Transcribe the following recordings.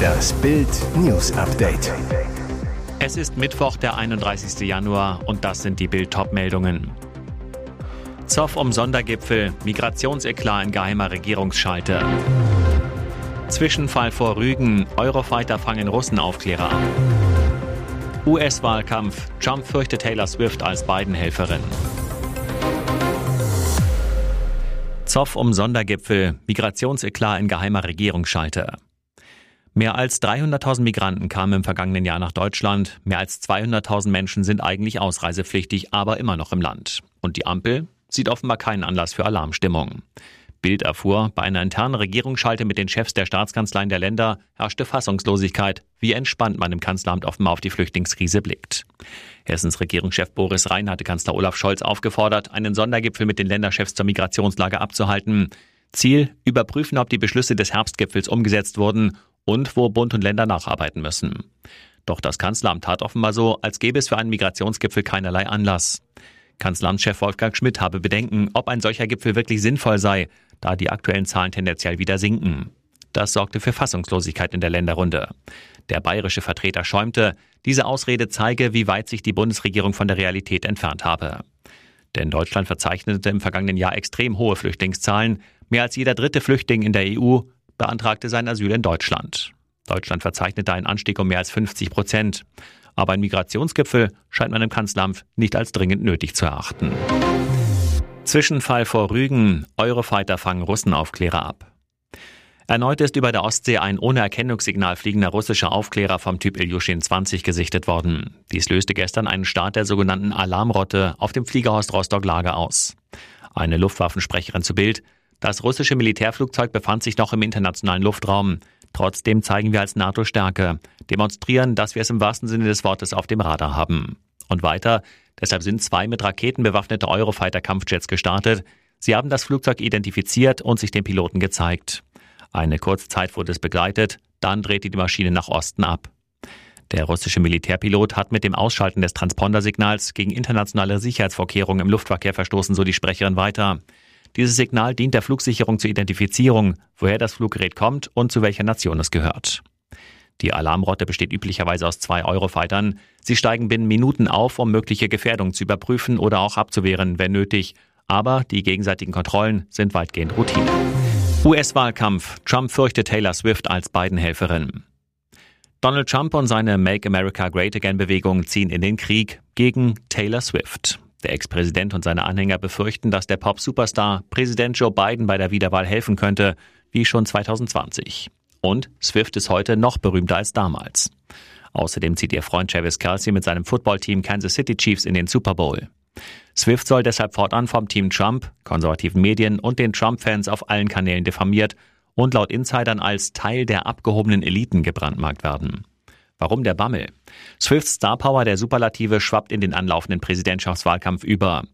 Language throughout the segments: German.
Das Bild News Update. Es ist Mittwoch, der 31. Januar und das sind die Bild meldungen Zoff um Sondergipfel, Migrationseklar in geheimer Regierungsschalte. Zwischenfall vor Rügen, Eurofighter fangen Russenaufklärer ab. US-Wahlkampf, Trump fürchtet Taylor Swift als Biden-Helferin. Zoff um Sondergipfel, Migrationseklar in geheimer Regierungsschalte. Mehr als 300.000 Migranten kamen im vergangenen Jahr nach Deutschland. Mehr als 200.000 Menschen sind eigentlich ausreisepflichtig, aber immer noch im Land. Und die Ampel sieht offenbar keinen Anlass für Alarmstimmung. Bild erfuhr, bei einer internen Regierungsschalte mit den Chefs der Staatskanzleien der Länder herrschte Fassungslosigkeit, wie entspannt man im Kanzleramt offenbar auf die Flüchtlingskrise blickt. Hessens Regierungschef Boris Rhein hatte Kanzler Olaf Scholz aufgefordert, einen Sondergipfel mit den Länderchefs zur Migrationslage abzuhalten. Ziel, überprüfen, ob die Beschlüsse des Herbstgipfels umgesetzt wurden und wo Bund und Länder nacharbeiten müssen. Doch das Kanzleramt tat offenbar so, als gäbe es für einen Migrationsgipfel keinerlei Anlass. Kanzleramtschef Wolfgang Schmidt habe Bedenken, ob ein solcher Gipfel wirklich sinnvoll sei, da die aktuellen Zahlen tendenziell wieder sinken. Das sorgte für Fassungslosigkeit in der Länderrunde. Der bayerische Vertreter schäumte, diese Ausrede zeige, wie weit sich die Bundesregierung von der Realität entfernt habe. Denn Deutschland verzeichnete im vergangenen Jahr extrem hohe Flüchtlingszahlen. Mehr als jeder dritte Flüchtling in der EU beantragte sein Asyl in Deutschland. Deutschland verzeichnete einen Anstieg um mehr als 50 Prozent. Aber ein Migrationsgipfel scheint man im Kanzleramt nicht als dringend nötig zu erachten. Zwischenfall vor Rügen. Eurofighter fangen Russenaufklärer ab. Erneut ist über der Ostsee ein ohne Erkennungssignal fliegender russischer Aufklärer vom Typ Ilyushin 20 gesichtet worden. Dies löste gestern einen Start der sogenannten Alarmrotte auf dem Fliegerhorst Rostock-Lager aus. Eine Luftwaffensprecherin zu Bild. Das russische Militärflugzeug befand sich noch im internationalen Luftraum. Trotzdem zeigen wir als NATO Stärke, demonstrieren, dass wir es im wahrsten Sinne des Wortes auf dem Radar haben. Und weiter, deshalb sind zwei mit Raketen bewaffnete Eurofighter-Kampfjets gestartet. Sie haben das Flugzeug identifiziert und sich den Piloten gezeigt. Eine kurze Zeit wurde es begleitet, dann drehte die Maschine nach Osten ab. Der russische Militärpilot hat mit dem Ausschalten des Transpondersignals gegen internationale Sicherheitsvorkehrungen im Luftverkehr verstoßen, so die Sprecherin weiter. Dieses Signal dient der Flugsicherung zur Identifizierung, woher das Fluggerät kommt und zu welcher Nation es gehört. Die Alarmrotte besteht üblicherweise aus zwei Eurofightern. Sie steigen binnen Minuten auf, um mögliche Gefährdungen zu überprüfen oder auch abzuwehren, wenn nötig. Aber die gegenseitigen Kontrollen sind weitgehend Routine. US-Wahlkampf. Trump fürchtet Taylor Swift als Biden-Helferin. Donald Trump und seine Make America Great Again Bewegung ziehen in den Krieg gegen Taylor Swift. Der Ex-Präsident und seine Anhänger befürchten, dass der Pop-Superstar Präsident Joe Biden bei der Wiederwahl helfen könnte, wie schon 2020. Und Swift ist heute noch berühmter als damals. Außerdem zieht ihr Freund Travis Kelsey mit seinem Footballteam Kansas City Chiefs in den Super Bowl. Swift soll deshalb fortan vom Team Trump, konservativen Medien und den Trump-Fans auf allen Kanälen diffamiert und laut Insidern als Teil der abgehobenen Eliten gebrandmarkt werden. Warum der Bammel? Swifts Starpower der Superlative schwappt in den anlaufenden Präsidentschaftswahlkampf über.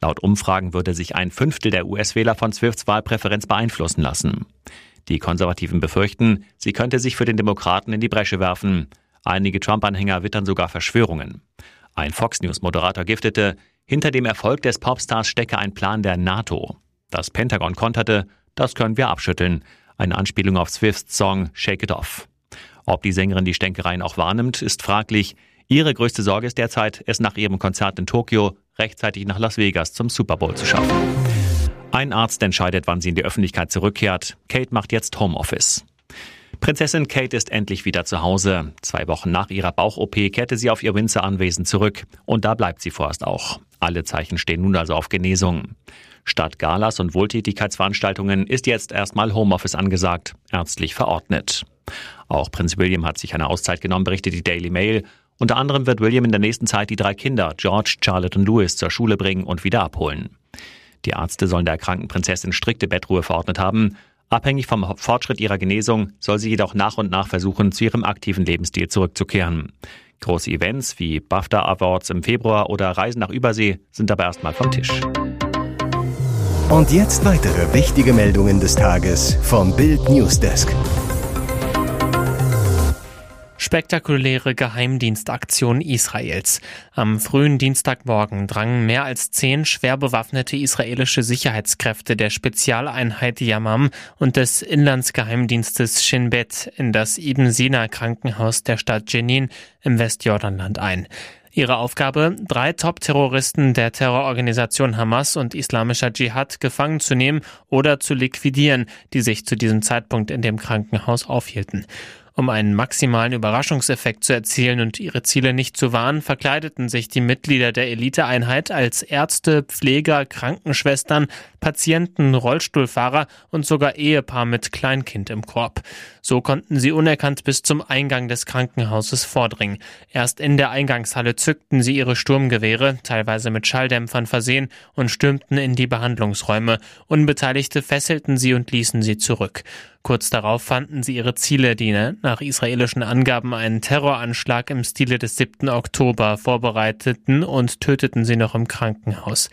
Laut Umfragen würde sich ein Fünftel der US-Wähler von Swifts Wahlpräferenz beeinflussen lassen. Die Konservativen befürchten, sie könnte sich für den Demokraten in die Bresche werfen. Einige Trump-Anhänger wittern sogar Verschwörungen. Ein Fox News-Moderator giftete, hinter dem Erfolg des Popstars stecke ein Plan der NATO. Das Pentagon konterte, das können wir abschütteln. Eine Anspielung auf Swifts Song Shake It Off. Ob die Sängerin die Stänkereien auch wahrnimmt, ist fraglich. Ihre größte Sorge ist derzeit, es nach ihrem Konzert in Tokio rechtzeitig nach Las Vegas zum Super Bowl zu schaffen. Ein Arzt entscheidet, wann sie in die Öffentlichkeit zurückkehrt. Kate macht jetzt Homeoffice. Prinzessin Kate ist endlich wieder zu Hause. Zwei Wochen nach ihrer Bauch-OP kehrte sie auf ihr Windsor-Anwesen zurück. Und da bleibt sie vorerst auch. Alle Zeichen stehen nun also auf Genesung. Statt Galas und Wohltätigkeitsveranstaltungen ist jetzt erstmal Homeoffice angesagt, ärztlich verordnet. Auch Prinz William hat sich eine Auszeit genommen, berichtet die Daily Mail. Unter anderem wird William in der nächsten Zeit die drei Kinder, George, Charlotte und Louis, zur Schule bringen und wieder abholen. Die Ärzte sollen der kranken Prinzessin strikte Bettruhe verordnet haben. Abhängig vom Fortschritt ihrer Genesung soll sie jedoch nach und nach versuchen, zu ihrem aktiven Lebensstil zurückzukehren. Große Events wie BAFTA Awards im Februar oder Reisen nach Übersee sind dabei erstmal vom Tisch. Und jetzt weitere wichtige Meldungen des Tages vom Bild Newsdesk. Spektakuläre Geheimdienstaktion Israels. Am frühen Dienstagmorgen drangen mehr als zehn schwer bewaffnete israelische Sicherheitskräfte der Spezialeinheit Yamam und des Inlandsgeheimdienstes Shin Bet in das Ibn Sina Krankenhaus der Stadt Jenin im Westjordanland ein. Ihre Aufgabe, drei Top-Terroristen der Terrororganisation Hamas und Islamischer Dschihad gefangen zu nehmen oder zu liquidieren, die sich zu diesem Zeitpunkt in dem Krankenhaus aufhielten. Um einen maximalen Überraschungseffekt zu erzielen und ihre Ziele nicht zu wahren, verkleideten sich die Mitglieder der Eliteeinheit als Ärzte, Pfleger, Krankenschwestern, Patienten, Rollstuhlfahrer und sogar Ehepaar mit Kleinkind im Korb. So konnten sie unerkannt bis zum Eingang des Krankenhauses vordringen. Erst in der Eingangshalle zückten sie ihre Sturmgewehre, teilweise mit Schalldämpfern versehen, und stürmten in die Behandlungsräume. Unbeteiligte fesselten sie und ließen sie zurück. Kurz darauf fanden sie ihre Ziele, die nach israelischen Angaben einen Terroranschlag im Stile des 7. Oktober vorbereiteten und töteten sie noch im Krankenhaus.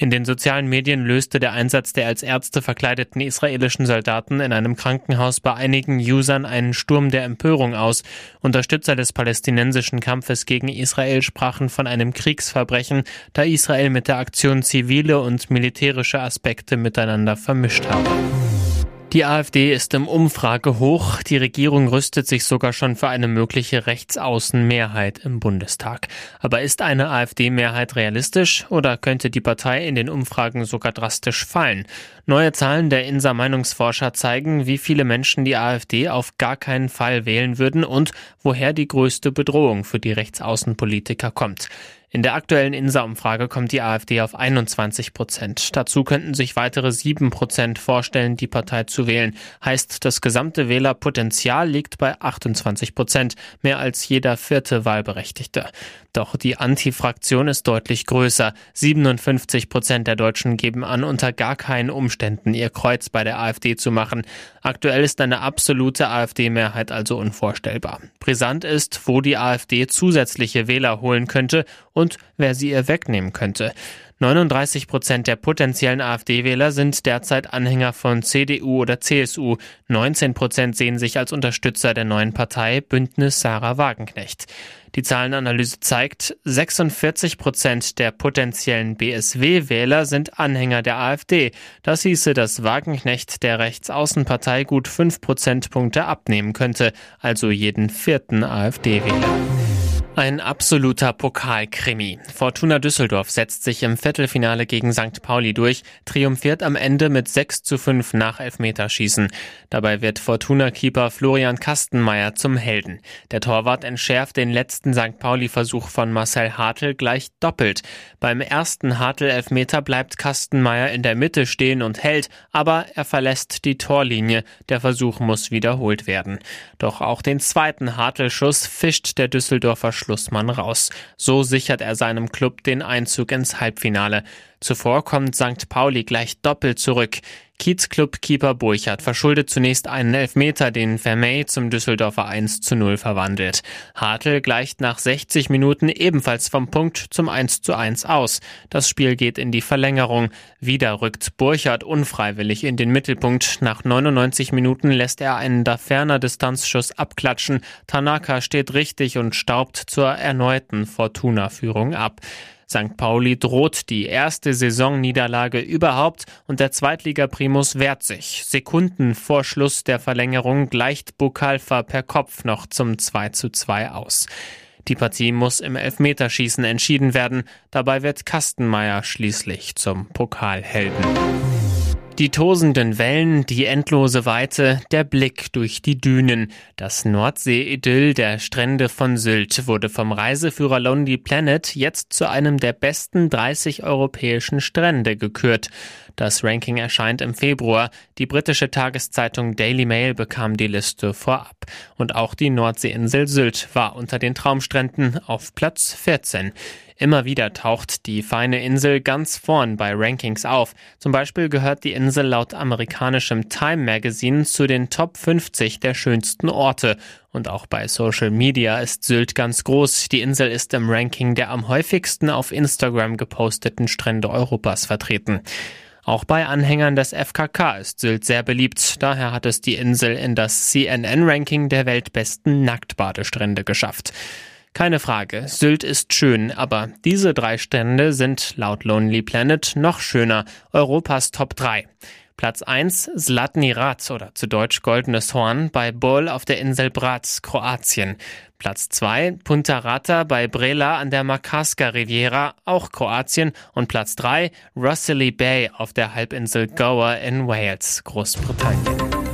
In den sozialen Medien löste der Einsatz der als Ärzte verkleideten israelischen Soldaten in einem Krankenhaus bei einigen Usern einen Sturm der Empörung aus. Unterstützer des palästinensischen Kampfes gegen Israel sprachen von einem Kriegsverbrechen, da Israel mit der Aktion zivile und militärische Aspekte miteinander vermischt habe. Die AfD ist im Umfrage hoch. Die Regierung rüstet sich sogar schon für eine mögliche Rechtsaußenmehrheit im Bundestag. Aber ist eine AfD-Mehrheit realistisch oder könnte die Partei in den Umfragen sogar drastisch fallen? Neue Zahlen der INSA Meinungsforscher zeigen, wie viele Menschen die AfD auf gar keinen Fall wählen würden und woher die größte Bedrohung für die Rechtsaußenpolitiker kommt. In der aktuellen INSA-Umfrage kommt die AfD auf 21 Prozent. Dazu könnten sich weitere sieben Prozent vorstellen, die Partei zu wählen. Heißt, das gesamte Wählerpotenzial liegt bei 28 Prozent, mehr als jeder vierte Wahlberechtigte. Doch die Anti-Fraktion ist deutlich größer. 57 Prozent der Deutschen geben an, unter gar keinen Umständen ihr Kreuz bei der AfD zu machen. Aktuell ist eine absolute AfD-Mehrheit also unvorstellbar. Brisant ist, wo die AfD zusätzliche Wähler holen könnte und wer sie ihr wegnehmen könnte. 39 Prozent der potenziellen AfD-Wähler sind derzeit Anhänger von CDU oder CSU. 19 Prozent sehen sich als Unterstützer der neuen Partei Bündnis Sarah Wagenknecht. Die Zahlenanalyse zeigt, 46 Prozent der potenziellen BSW-Wähler sind Anhänger der AfD. Das hieße, dass Wagenknecht der Rechtsaußenpartei gut fünf Prozentpunkte abnehmen könnte, also jeden vierten AfD-Wähler. Ein absoluter Pokalkrimi. Fortuna Düsseldorf setzt sich im Viertelfinale gegen St. Pauli durch, triumphiert am Ende mit 6 zu 5 nach Elfmeterschießen. Dabei wird Fortuna-Keeper Florian Kastenmeier zum Helden. Der Torwart entschärft den letzten St. Pauli-Versuch von Marcel Hartl gleich doppelt. Beim ersten Hartl-Elfmeter bleibt Kastenmeier in der Mitte stehen und hält, aber er verlässt die Torlinie. Der Versuch muss wiederholt werden. Doch auch den zweiten Hartl-Schuss fischt der Düsseldorfer Schlussmann raus. So sichert er seinem Club den Einzug ins Halbfinale. Zuvor kommt St. Pauli gleich doppelt zurück. Kiezclub-Keeper Burchardt verschuldet zunächst einen Elfmeter, den Vermey zum Düsseldorfer 1 zu 0 verwandelt. Hartl gleicht nach 60 Minuten ebenfalls vom Punkt zum 1 zu 1 aus. Das Spiel geht in die Verlängerung. Wieder rückt Burchardt unfreiwillig in den Mittelpunkt. Nach 99 Minuten lässt er einen da ferner Distanzschuss abklatschen. Tanaka steht richtig und staubt zur erneuten Fortuna-Führung ab. St. Pauli droht die erste Saisonniederlage überhaupt und der Zweitliga-Primus wehrt sich. Sekunden vor Schluss der Verlängerung gleicht Bukalfa per Kopf noch zum 2 zu 2 aus. Die Partie muss im Elfmeterschießen entschieden werden. Dabei wird Kastenmeier schließlich zum Pokalhelden. Die tosenden Wellen, die endlose Weite, der Blick durch die Dünen. Das Nordsee-Idyll der Strände von Sylt wurde vom Reiseführer Lonely Planet jetzt zu einem der besten 30 europäischen Strände gekürt. Das Ranking erscheint im Februar. Die britische Tageszeitung Daily Mail bekam die Liste vorab. Und auch die Nordseeinsel Sylt war unter den Traumstränden auf Platz 14. Immer wieder taucht die feine Insel ganz vorn bei Rankings auf. Zum Beispiel gehört die Insel laut amerikanischem Time Magazine zu den Top 50 der schönsten Orte. Und auch bei Social Media ist Sylt ganz groß. Die Insel ist im Ranking der am häufigsten auf Instagram geposteten Strände Europas vertreten. Auch bei Anhängern des FKK ist Sylt sehr beliebt. Daher hat es die Insel in das CNN-Ranking der weltbesten Nacktbadestrände geschafft. Keine Frage, Sylt ist schön, aber diese drei Strände sind laut Lonely Planet noch schöner. Europas Top 3. Platz 1 Zlatni Rat oder zu Deutsch Goldenes Horn bei Bol auf der Insel Brac, Kroatien. Platz 2 Punta Rata bei Brela an der Makarska Riviera, auch Kroatien. Und Platz 3 Rossely Bay auf der Halbinsel Gower in Wales, Großbritannien.